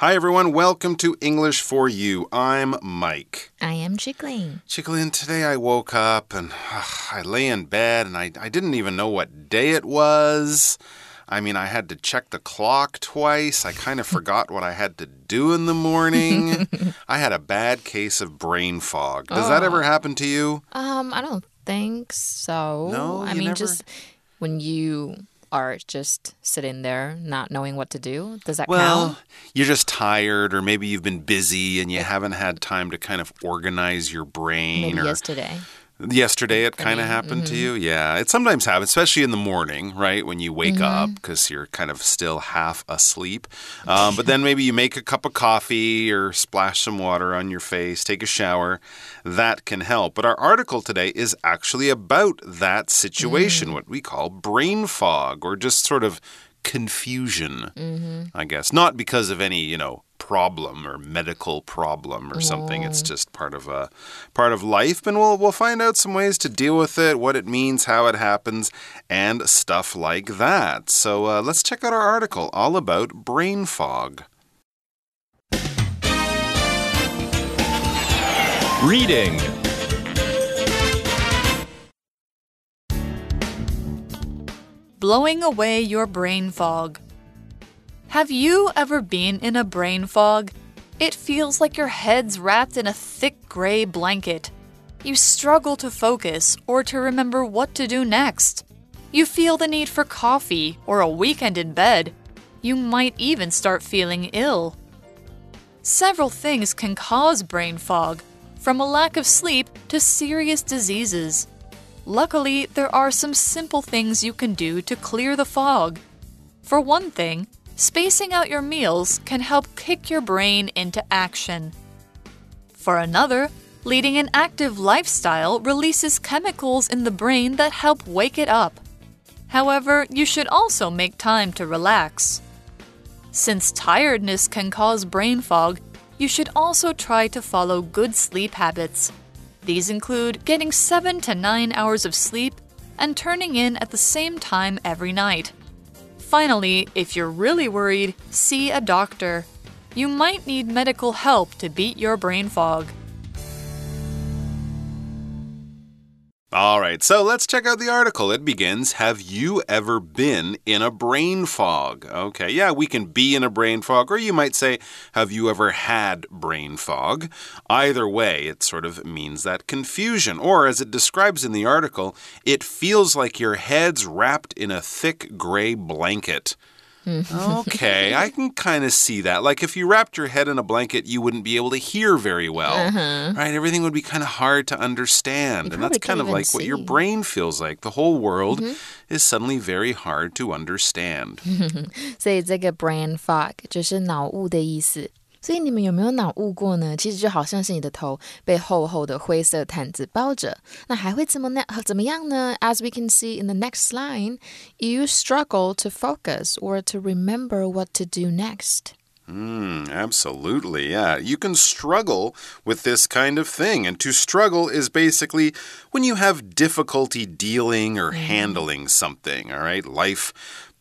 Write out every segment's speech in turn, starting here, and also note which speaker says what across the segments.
Speaker 1: Hi, everyone. Welcome to English for You. I'm Mike.
Speaker 2: I am Chickling.
Speaker 1: Chickling, today I woke up and uh, I lay in bed and I, I didn't even know what day it was. I mean, I had to check the clock twice. I kind of forgot what I had to do in the morning. I had a bad case of brain fog. Does oh. that ever happen to you?
Speaker 2: Um, I don't think so.
Speaker 1: No,
Speaker 2: I mean,
Speaker 1: never...
Speaker 2: just when you are just sitting there not knowing what to do? Does that
Speaker 1: well,
Speaker 2: count?
Speaker 1: you're just tired, or maybe you've been busy and you haven't had time to kind of organize your brain.
Speaker 2: Maybe
Speaker 1: or,
Speaker 2: yesterday.
Speaker 1: Yesterday, it kind of happened mm -hmm. to
Speaker 2: mm-hmm.
Speaker 1: you. Yeah, it sometimes happens, especially in the morning, right? When you wake mm -hmm. up because you're kind of still half asleep. Um, but then maybe you make a cup of coffee or splash some water on your face, take a shower. That can help. But our article today is actually about that situation, mm. what we call brain fog, or just sort of confusion. I guess. Not because of any, you know, problem or medical problem or something. It's just part of a part of life, and we'll we'll find out some ways to deal with it, what it means, how it happens, and stuff like that. So uh, let's check out our article all about brain fog.
Speaker 3: Reading.
Speaker 4: Blowing away your brain fog. Have you ever been in a brain fog? It feels like your head's wrapped in a thick gray blanket. You struggle to focus or to remember what to do next. You feel the need for coffee or a weekend in bed. You might even start feeling ill. Several things can cause brain fog, from a lack of sleep to serious diseases. Luckily, there are some simple things you can do to clear the fog. For one thing, Spacing out your meals can help kick your brain into action. For another, leading an active lifestyle releases chemicals in the brain that help wake it up. However, you should also make time to relax. Since tiredness can cause brain fog, you should also try to follow good sleep habits. These include getting 7 to 9 hours of sleep and turning in at the same time every night. Finally, if you're really worried, see a doctor. You might need medical help to beat your brain fog.
Speaker 1: All right, so let's check out the article. It begins Have you ever been in a brain fog? Okay, yeah, we can be in a brain fog, or you might say, Have you ever had brain fog? Either way, it sort of means that confusion, or as it describes in the article, it feels like your head's wrapped in a thick gray blanket okay, I can kind of see that. Like if you wrapped your head in a blanket, you wouldn't be able to hear very well.
Speaker 2: Uh -huh.
Speaker 1: Right? Everything would be kind of hard to understand. and that's kind of like
Speaker 2: see.
Speaker 1: what your brain feels like. The whole world mm -hmm. is suddenly very hard to understand.
Speaker 2: 所以这个 brain fog 就是脑雾的意思。 所以你们有没有脑雾过呢？其实就好像是你的头被厚厚的灰色毯子包着。那还会怎么呢？怎么样呢？As we can see in the next line, you struggle to focus or to remember what to do next.
Speaker 1: Mm, absolutely. Yeah. You can struggle with this kind of thing. And to struggle is basically when you have difficulty dealing or mm. handling something, all right? Life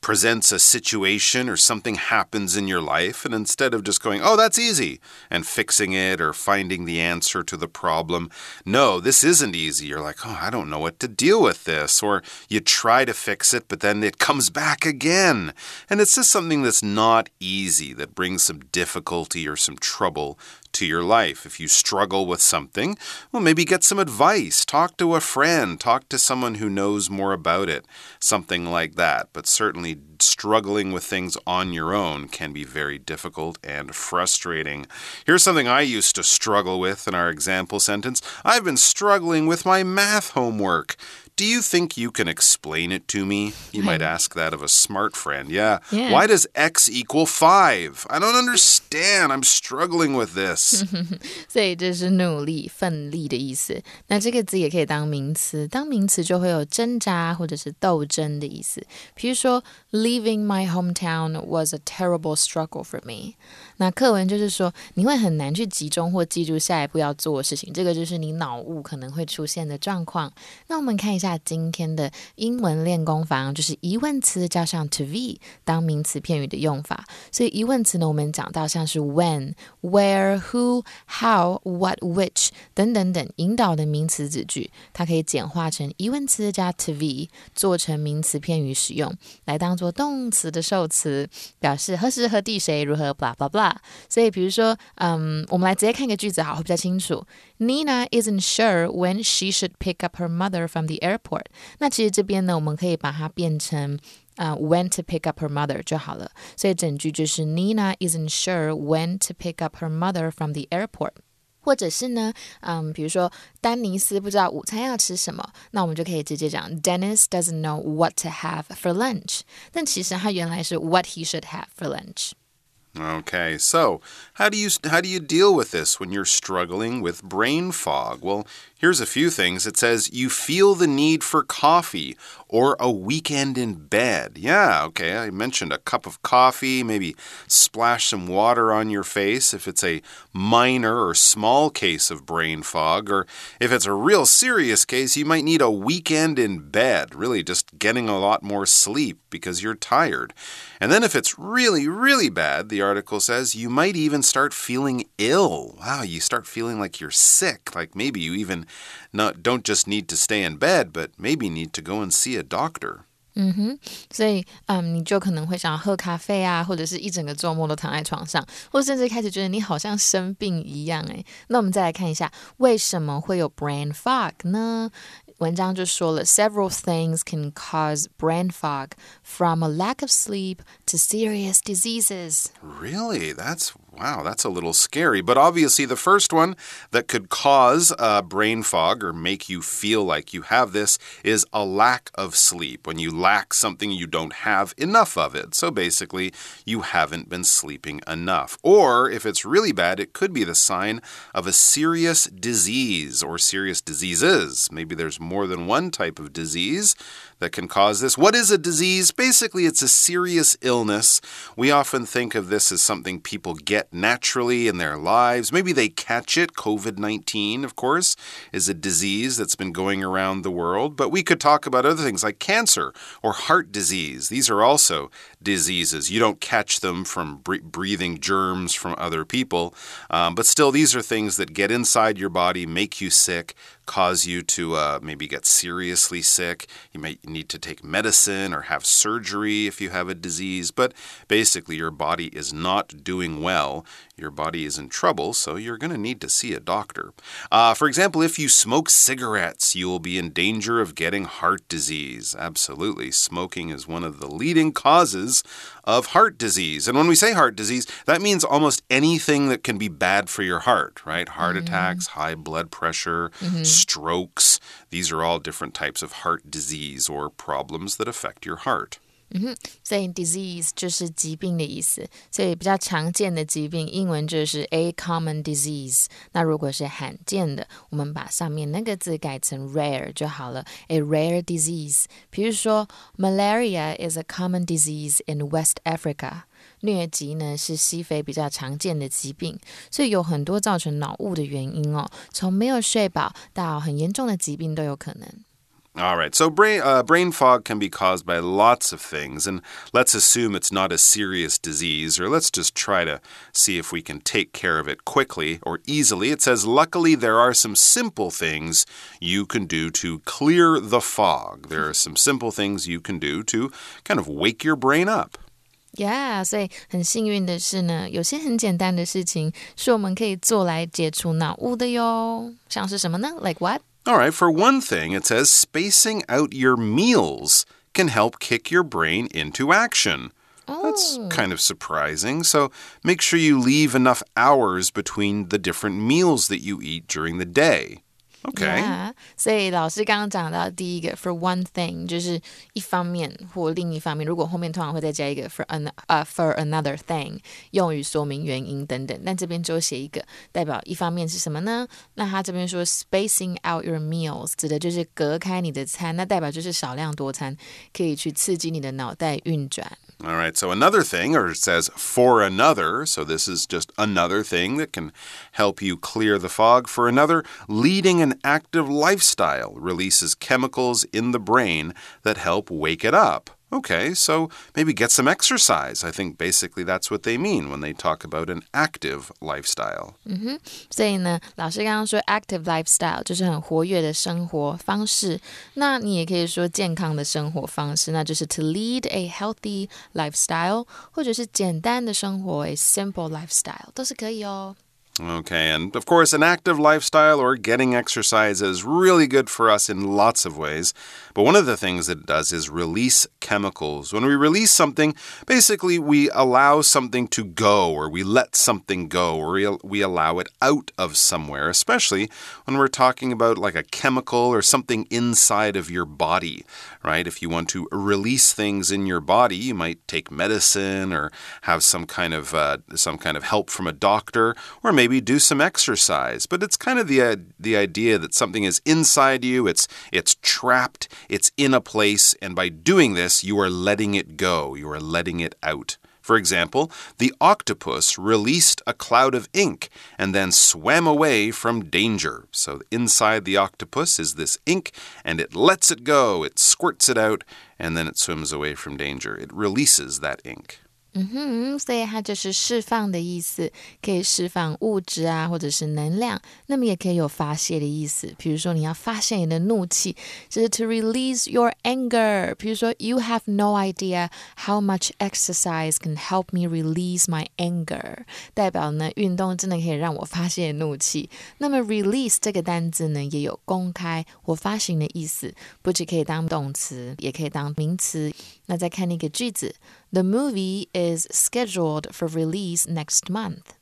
Speaker 1: presents a situation or something happens in your life, and instead of just going, oh, that's easy, and fixing it or finding the answer to the problem, no, this isn't easy. You're like, oh, I don't know what to deal with this. Or you try to fix it, but then it comes back again. And it's just something that's not easy, that brings some difficulty or some trouble to your life. If you struggle with something, well, maybe get some advice. Talk to a friend. Talk to someone who knows more about it. Something like that. But certainly, struggling with things on your own can be very difficult and frustrating. Here's something I used to struggle with in our example sentence I've been struggling with my math homework. Do you think you can explain it to me? You might ask that of a smart friend. Yeah.
Speaker 2: yeah.
Speaker 1: Why does x equal 5? I don't understand. I'm struggling with this.
Speaker 2: 所以这是努力、奋力的意思。那这个字也可以当名词，当名词就会有挣扎或者是斗争的意思。比如说，Leaving my hometown was a terrible struggle for me。 那课文就是说，你会很难去集中或记住下一步要做的事情，这个就是你脑雾可能会出现的状况。那我们看一下。今天的英文练功房，就是疑问词加上 to be 当名词片语的用法。所以疑问词呢，我们讲到像是 when、where、who、how、what、which 等等等引导的名词子句，它可以简化成疑问词加 to be，做成名词片语使用，来当做动词的受词，表示何时何地谁如何 blah blah blah。所以比如说，嗯，我们来直接看一个句子好，会比较清楚。Nina isn't sure when she should pick up her mother from the airport。那其实这边呢，我们可以把它变成啊、uh,，when to pick up her mother 就好了。所以整句就是 Nina isn't sure when to pick up her mother from the airport。或者是呢，嗯，比如说丹尼斯不知道午餐要吃什么，那我们就可以直接讲 Dennis doesn't know what to have for lunch。但其实它原来是 what he should have for lunch。
Speaker 1: Okay, so how do you how do you deal with this when you're struggling with brain fog? Well, here's a few things. It says you feel the need for coffee or a weekend in bed. Yeah, okay. I mentioned a cup of coffee, maybe splash some water on your face if it's a minor or small case of brain fog, or if it's a real serious case, you might need a weekend in bed, really just getting a lot more sleep because you're tired. And then if it's really, really bad, the article says you might even start feeling ill. Wow, you start feeling like you're sick, like maybe you even not don't just need to stay in bed, but maybe need to go and see a doctor.
Speaker 2: 嗯哼，所以嗯，你就可能会想要喝咖啡啊，或者是一整个周末都躺在床上，或甚至开始觉得你好像生病一样。诶，那我们再来看一下，为什么会有 brain fog 呢？文章就说了，several things can cause brain fog, from a lack of sleep to serious diseases.
Speaker 1: Really? That's wow, that's a little scary. But obviously, the first one that could cause uh, brain fog or make you feel like you have this is a lack of sleep. When you lack something, you don't have enough of it. So basically, you haven't been sleeping enough. Or if it's really bad, it could be the sign of a serious disease or serious diseases. Maybe there's more than one type of disease that can cause this. What is a disease? Basically, it's a serious illness. We often think of this as something people get naturally in their lives. Maybe they catch it. COVID 19, of course, is a disease that's been going around the world. But we could talk about other things like cancer or heart disease. These are also diseases. You don't catch them from breathing germs from other people. Um, but still, these are things that get inside your body, make you sick, cause you to uh, maybe get seriously sick. You may need to take medicine or have surgery if you have a disease, but basically, your body is not doing well. Your body is in trouble, so you're going to need to see a doctor. Uh, for example, if you smoke cigarettes, you will be in danger of getting heart disease. Absolutely. Smoking is one of the leading causes of heart disease. And when we say heart disease, that means almost anything that can be bad for your heart, right? Heart mm -hmm. attacks, high blood pressure, mm -hmm strokes. These are all different types of heart disease or problems that affect your heart.
Speaker 2: 嗯哼，所以 disease 就是疾病的意思，所以比较常见的疾病，英文就是 a common disease。那如果是罕见的，我们把上面那个字改成 rare 就好了，a rare disease。比如说，malaria is a common disease in West Africa。 疟疾呢是西非比较常见的疾病，所以有很多造成脑雾的原因哦，从没有睡饱到很严重的疾病都有可能。
Speaker 1: All right, so brain, uh, brain fog can be caused by lots of things, and let's assume it's not a serious disease, or let's just try to see if we can take care of it quickly or easily. It says, luckily, there are some simple things you can do to clear the fog. There are some simple things you can do to kind of wake your brain up.
Speaker 2: Yeah，所以很幸运的是呢，有些很简单的事情是我们可以做来解除脑雾的哟。像是什么呢？Like what？
Speaker 1: All right, for one thing, it says spacing out your meals can help kick your brain into action. That's kind of surprising. So make sure you leave enough hours between the different meals that you eat during the day. Okay.
Speaker 2: Yeah. 所以老师刚刚讲到第一个 for one thing 就是一方面或另一方面，如果后面通常会再加一个 for an 呃、uh, for another thing，用于说明原因等等。但这边只有写一个，代表一方面是什么呢？那他这边说 spacing out your meals，指的就是隔开你的餐，那代表就是少量多餐，可以去刺激你的脑袋运转。
Speaker 1: All right, so another thing, or it says for another, so this is just another thing that can help you clear the fog. For another, leading an an active lifestyle releases chemicals in the brain that help wake it up. Okay, so maybe get some exercise. I think basically that's what they mean when they talk about an active lifestyle.
Speaker 2: 嗯哼，所以呢，老师刚刚说 active lifestyle 就是很活跃的生活方式。那你也可以说健康的生活方式，那就是 to lead a healthy lifestyle，或者是简单的生活 a simple lifestyle 都是可以哦。
Speaker 1: Okay, and of course, an active lifestyle or getting exercise is really good for us in lots of ways. But one of the things it does is release chemicals. When we release something, basically we allow something to go, or we let something go, or we allow it out of somewhere, especially when we're talking about like a chemical or something inside of your body, right? If you want to release things in your body, you might take medicine or have some kind of uh, some kind of help from a doctor, or maybe do some exercise. But it's kind of the uh, the idea that something is inside you, it's it's trapped, it's in a place, and by doing this, you are letting it go. You are letting it out. For example, the octopus released a cloud of ink and then swam away from danger. So inside the octopus is this ink and it lets it go, it squirts it out, and then it swims away from danger. It releases that ink.
Speaker 2: 嗯哼，所以它就是释放的意思，可以释放物质啊，或者是能量。那么也可以有发泄的意思，比如说你要发泄你的怒气，就是 to release your anger。比如说，You have no idea how much exercise can help me release my anger，代表呢运动真的可以让我发泄怒气。那么 release 这个单字呢，也有公开或发行的意思，不仅可以当动词，也可以当名词。那再看那个句子，The movie is scheduled for release next month.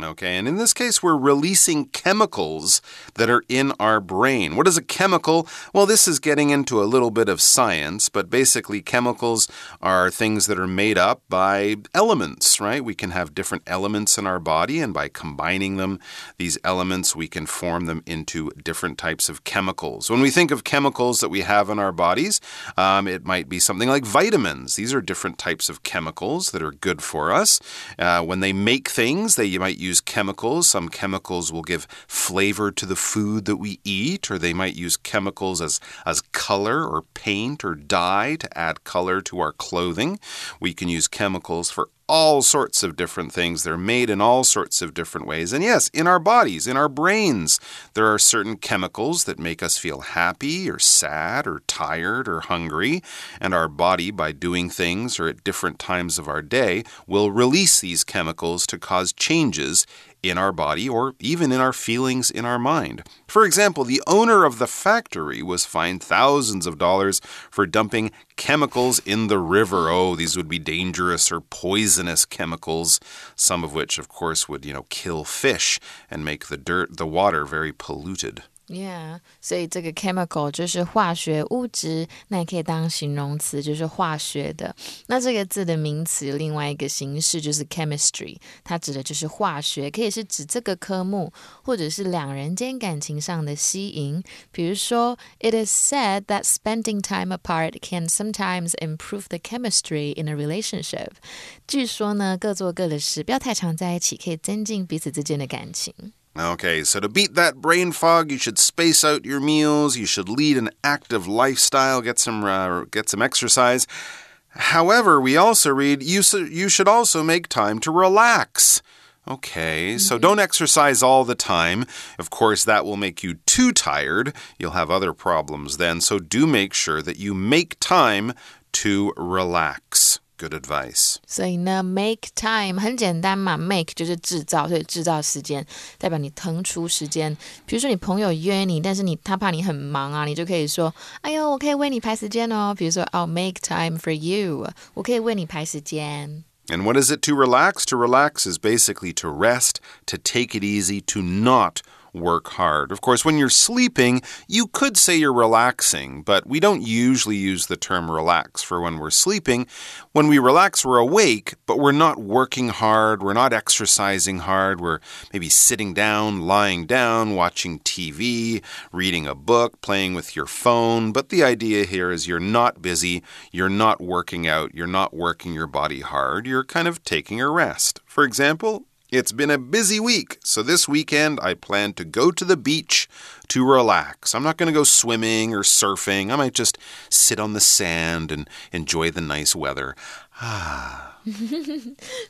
Speaker 1: Okay, and in this case, we're releasing chemicals that are in our brain. What is a chemical? Well, this is getting into a little bit of science, but basically, chemicals are things that are made up by elements, right? We can have different elements in our body, and by combining them, these elements, we can form them into different types of chemicals. When we think of chemicals that we have in our bodies, um, it might be something like vitamins. These are different types of chemicals that are good for us. Uh, when they make things, they you might use use chemicals. Some chemicals will give flavor to the food that we eat, or they might use chemicals as, as color or paint or dye to add color to our clothing. We can use chemicals for all sorts of different things. They're made in all sorts of different ways. And yes, in our bodies, in our brains, there are certain chemicals that make us feel happy or sad or tired or hungry. And our body, by doing things or at different times of our day, will release these chemicals to cause changes in our body or even in our feelings in our mind. For example, the owner of the factory was fined thousands of dollars for dumping chemicals in the river. Oh, these would be dangerous or poisonous chemicals, some of which, of course, would, you know, kill fish and make the dirt, the water very polluted.
Speaker 2: Yeah，所以这个 chemical 就是化学物质，那也可以当形容词，就是化学的。那这个字的名词另外一个形式就是 chemistry，它指的就是化学，可以是指这个科目，或者是两人间感情上的吸引。比如说，It is said that spending time apart can sometimes improve the chemistry in a relationship。据说呢，各做各的事，不要太常在一起，可以增进彼此之间的感情。
Speaker 1: Okay, so to beat that brain fog, you should space out your meals. You should lead an active lifestyle. Get some uh, get some exercise. However, we also read you you should also make time to relax. Okay, so mm-hmm. don't exercise all the time. Of course, that will make you too tired. You'll have other problems then. So do make sure that you make time to relax Good advice.
Speaker 2: 所以呢，make time 很简单嘛，make 就是制造，所以制造时间代表你腾出时间。比如说你朋友约你，但是你他怕你很忙啊，你就可以说：“哎呦，我可以为你排时间哦。”比如说，I'll make time for you，我可以为你排时间。
Speaker 1: And what is it to relax? To relax is basically to rest, to take it easy, to not work hard. Of course, when you're sleeping, you could say you're relaxing, but we don't usually use the term relax for when we're sleeping. When we relax, we're awake, but we're not working hard, we're not exercising hard, we're maybe sitting down, lying down, watching TV, reading a book, playing with your phone. But the idea here is you're not busy, you're not working out, you're not working your body hard, you're kind of taking a rest. For example, it's been a busy week, so this weekend I plan to go to the beach to relax. I'm not going to go swimming or surfing. I might just sit on the sand and enjoy the nice weather. Ah.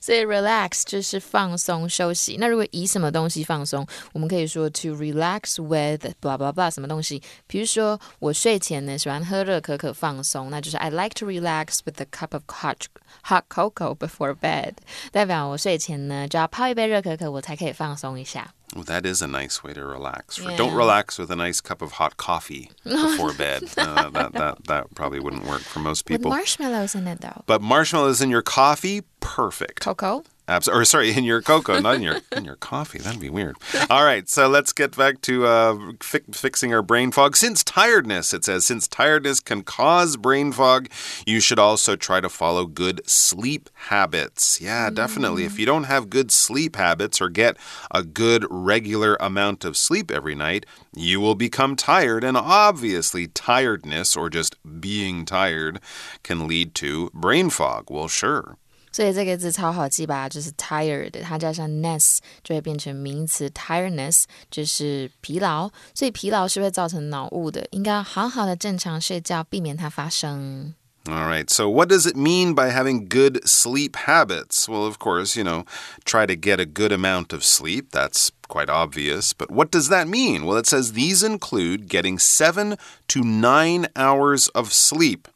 Speaker 2: 所以 relax 就是放松休息。那如果以什么东西放松，我们可以说 to relax with blah blah blah 什么东西。比如说我睡前呢喜欢喝热可可放松，那就是 I like to relax with a cup of hot hot cocoa before bed，代表我睡前呢就要泡一杯热可可，我才可以放松一下。
Speaker 1: Well, that is a nice way to relax.
Speaker 2: Yeah.
Speaker 1: Don't relax with a nice cup of hot coffee before bed. Uh, that, that, that probably wouldn't work for most people.
Speaker 2: With marshmallows in it though.
Speaker 1: But marshmallows in your coffee, perfect.
Speaker 2: Cocoa.
Speaker 1: Abs- or sorry, in your cocoa, not in your in your coffee. That'd be weird. All right, so let's get back to uh, fi fixing our brain fog. Since tiredness, it says, since tiredness can cause brain fog, you should also try to follow good sleep habits. Yeah, definitely. If you don't have good sleep habits or get a good regular amount of sleep every night, you will become tired, and obviously, tiredness or just being tired can lead to brain fog. Well, sure.
Speaker 2: 所以这个字超好记吧，就是 tired，它加上 ness 就会变成名词 tiredness，就是疲劳。所以疲劳是会造成脑雾的，应该要好好的正常睡觉，避免它发生。
Speaker 1: All right. So, what does it mean by having good sleep habits? Well, of course, you know, try to get a good amount of sleep. That's quite obvious. But what does that mean? Well, it says these include getting seven to nine hours of sleep.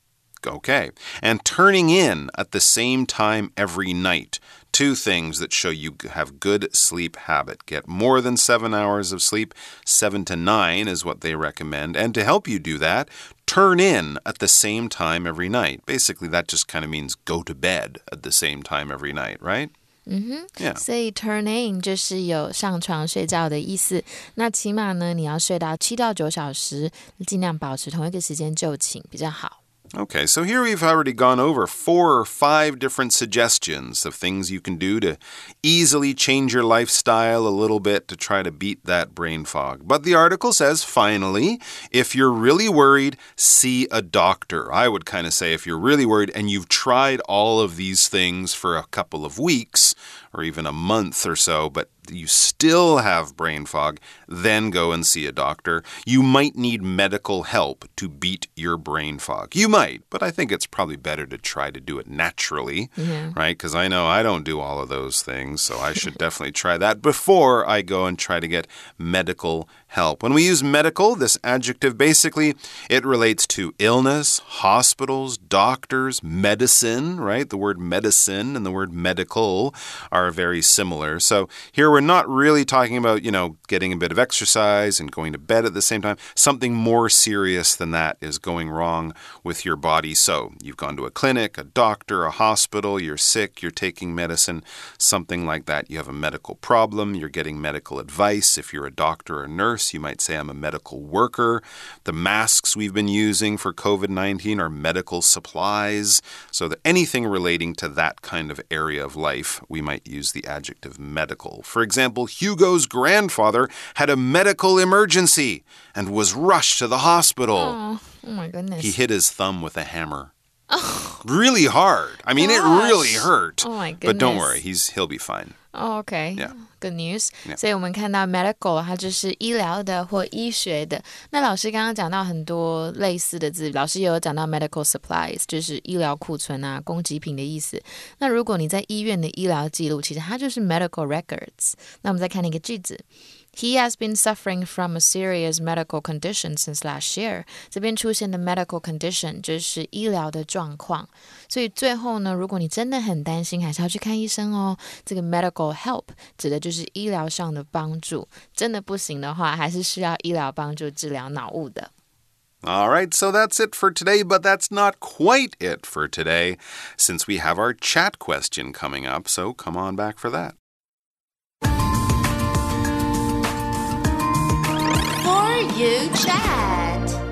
Speaker 1: Okay. And turning in at the same time every night. Two things that show you have good sleep habit. Get more than seven hours of sleep. Seven to nine is what they recommend. And to help you do that, turn in at the same time every night. Basically, that just kind of means go to bed at the same time every night, right?
Speaker 2: Mm-hmm.
Speaker 1: Yeah.
Speaker 2: 所以 turn in 就是有上床睡觉的意思。那起码呢，你要睡到七到九小时，尽量保持同一个时间就寝比较好。
Speaker 1: Okay, so here we've already gone over four or five different suggestions of things you can do to easily change your lifestyle a little bit to try to beat that brain fog. But the article says, finally, if you're really worried, see a doctor. I would kind of say if you're really worried and you've tried all of these things for a couple of weeks or even a month or so, but you still have brain fog, then go and see a doctor. You might need medical help to beat your brain fog. You might, but I think it's probably better to try to do it naturally, right? Because I know I don't do all of those things, so I should definitely try that before I go and try to get medical help. When we use medical, this adjective basically it relates to illness, hospitals, doctors, medicine, right? The word medicine and the word medical are very similar. So here we're not really talking about, you know, getting a bit of exercise and going to bed at the same time. Something more serious than that is going wrong with your body. So you've gone to a clinic, a doctor, a hospital, you're sick, you're taking medicine, something like that. You have a medical problem, you're getting medical advice. If you're a doctor or nurse, you might say, I'm a medical worker. The masks we've been using for COVID 19 are medical supplies. So that anything relating to that kind of area of life, we might use the adjective medical. For example, Hugo's grandfather had a medical emergency and was rushed to the hospital.
Speaker 2: Oh, oh my goodness.
Speaker 1: He hit his thumb with a hammer. Oh, really hard. I mean, it really hurt.
Speaker 2: Oh my goodness.
Speaker 1: But don't worry, he's he'll be fine.
Speaker 2: Oh, OK,
Speaker 1: Yeah.
Speaker 2: Good news. 所以我们看到 medical 它就是医疗的或医学的。那老师刚刚讲到很多类似的字，老师也有讲到 medical supplies，就是医疗库存啊、供给品的意思。那如果你在医院的医疗记录，其实它就是 medical records。那我们再看一个句子。He has been suffering from a serious medical condition since last year。这边出现的 medical condition 就是医疗的状况。所以最后呢，如果你真的很担心，还是要去看医生哦。这个 medical help 指的就是医疗上的帮助。真的不行的话，还是需要医疗帮助治疗脑雾的。
Speaker 1: All right, so that's it for today, but that's not quite it for today since we have our chat question coming up. So come on back for that.
Speaker 3: For you chat.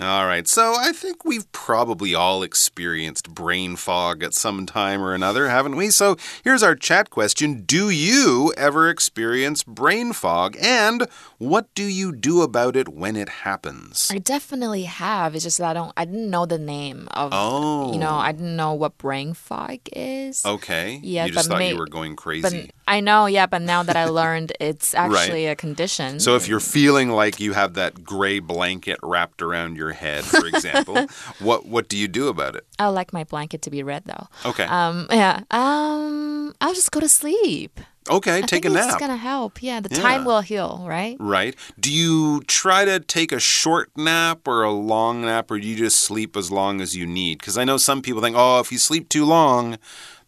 Speaker 1: All right, so I think we've probably all experienced brain fog at some time or another, haven't we? So here's our chat question Do you ever experience brain fog? And what do you do about it when it happens?
Speaker 2: I definitely have. It's just that I don't. I didn't know the name of.
Speaker 1: Oh.
Speaker 2: You know, oh. I didn't know what brain fog is.
Speaker 1: Okay.
Speaker 2: Yeah,
Speaker 1: you just
Speaker 2: but
Speaker 1: thought you were going
Speaker 2: But
Speaker 1: crazy.
Speaker 2: I know, yeah, but now that I learned it's actually a condition.
Speaker 1: So if you're feeling like you have that gray blanket wrapped around your head, for example, what what do you do about it?
Speaker 2: I like my blanket to be red though.
Speaker 1: Okay.
Speaker 2: Um, yeah. Um, I'll just go to sleep.
Speaker 1: Okay,
Speaker 2: I
Speaker 1: take
Speaker 2: think
Speaker 1: a
Speaker 2: It's gonna help. Yeah, the time will heal, right?
Speaker 1: Right. Do you try to take a short nap or a long nap, or do you just sleep as long as you need? Because I know some people think, oh, if you sleep too long,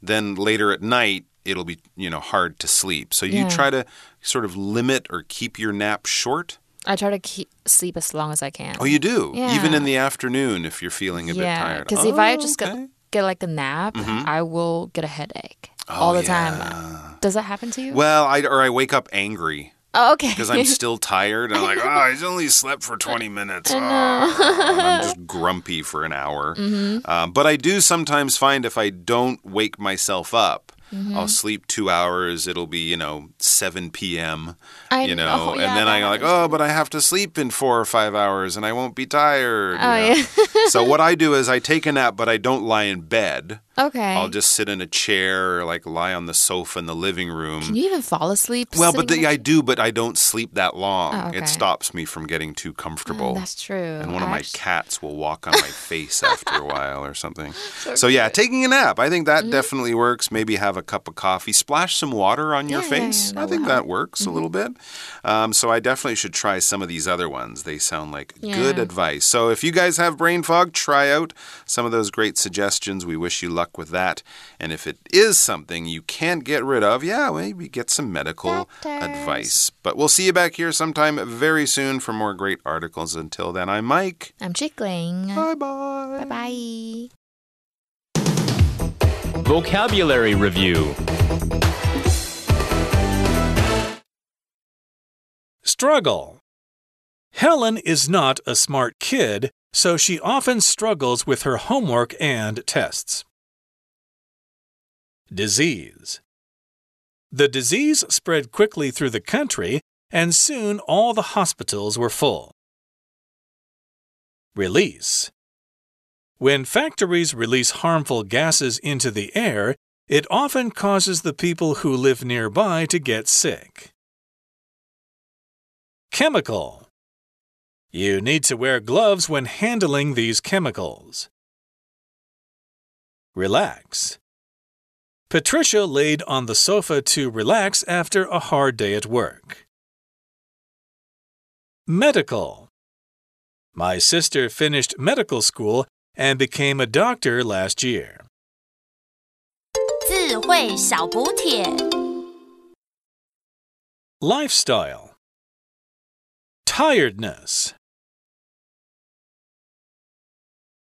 Speaker 1: then later at night it'll be, you know, hard to sleep. So you
Speaker 2: Yeah.
Speaker 1: try to sort of limit or keep your nap short.
Speaker 2: I try to keep sleep as long as I can.
Speaker 1: Oh, you do?
Speaker 2: Yeah.
Speaker 1: Even in the afternoon if you're feeling a bit
Speaker 2: yeah,
Speaker 1: tired.
Speaker 2: because if I
Speaker 1: Oh,
Speaker 2: just
Speaker 1: okay.
Speaker 2: Get, get like a nap, I will get a headache all
Speaker 1: Oh,
Speaker 2: the time. Does that happen to you?
Speaker 1: Well, I, or I wake up angry.
Speaker 2: oh, okay.
Speaker 1: because I'm still tired. And I'm like, oh, I only slept for 20 minutes. Oh, I'm just grumpy for an hour.
Speaker 2: Mm-hmm.
Speaker 1: Um, but I do sometimes find if I don't wake myself up,
Speaker 2: Mm-hmm.
Speaker 1: I'll sleep two hours. It'll be, you know, 7 p.m.
Speaker 2: I
Speaker 1: you know,
Speaker 2: know,
Speaker 1: and
Speaker 2: yeah,
Speaker 1: then I'm like, oh, but I have to sleep in four or five hours and I won't be tired. you
Speaker 2: Oh,
Speaker 1: know.
Speaker 2: yeah.
Speaker 1: so what I do is I take a nap, but I don't lie in bed.
Speaker 2: Okay.
Speaker 1: I'll just sit in a chair or like lie on the sofa in the living room.
Speaker 2: Can you even fall asleep?
Speaker 1: Well, but the, I do, but I don't sleep that long.
Speaker 2: Oh, okay.
Speaker 1: It stops me from getting too comfortable.
Speaker 2: Oh, that's true.
Speaker 1: and one of
Speaker 2: I
Speaker 1: my cats will walk on my face after a while or something. So, yeah, taking a nap. I think
Speaker 2: Mm-hmm.
Speaker 1: that definitely works. Maybe have a cup of coffee, splash some water on your
Speaker 2: Yeah, yeah, yeah,
Speaker 1: face. I think.
Speaker 2: Mm-hmm.
Speaker 1: that works a little bit. Um, so I definitely should try some of these other ones. They sound like good advice. So if you guys have brain fog, try out some of those great suggestions. We wish you luck with that. And if it is something you can't get rid of, yeah, maybe get some medical
Speaker 2: Doctors.
Speaker 1: advice. But we'll see you back here sometime very soon for more great articles. Until then, I'm Mike.
Speaker 2: I'm Chickling.
Speaker 1: Bye bye.
Speaker 2: Bye bye.
Speaker 5: Vocabulary Review
Speaker 6: Struggle. Helen is not a smart kid, so she often struggles with her homework and tests. Disease. The disease spread quickly through the country, and soon all the hospitals were full. Release. When factories release harmful gases into the air, it often causes the people who live nearby to get sick. Chemical. You need to wear gloves when handling these chemicals. Relax. Patricia laid on the sofa to relax after a hard day at work. Medical. My sister finished medical school and became a doctor last year.
Speaker 3: 智慧小补帖。
Speaker 6: Lifestyle. Tiredness.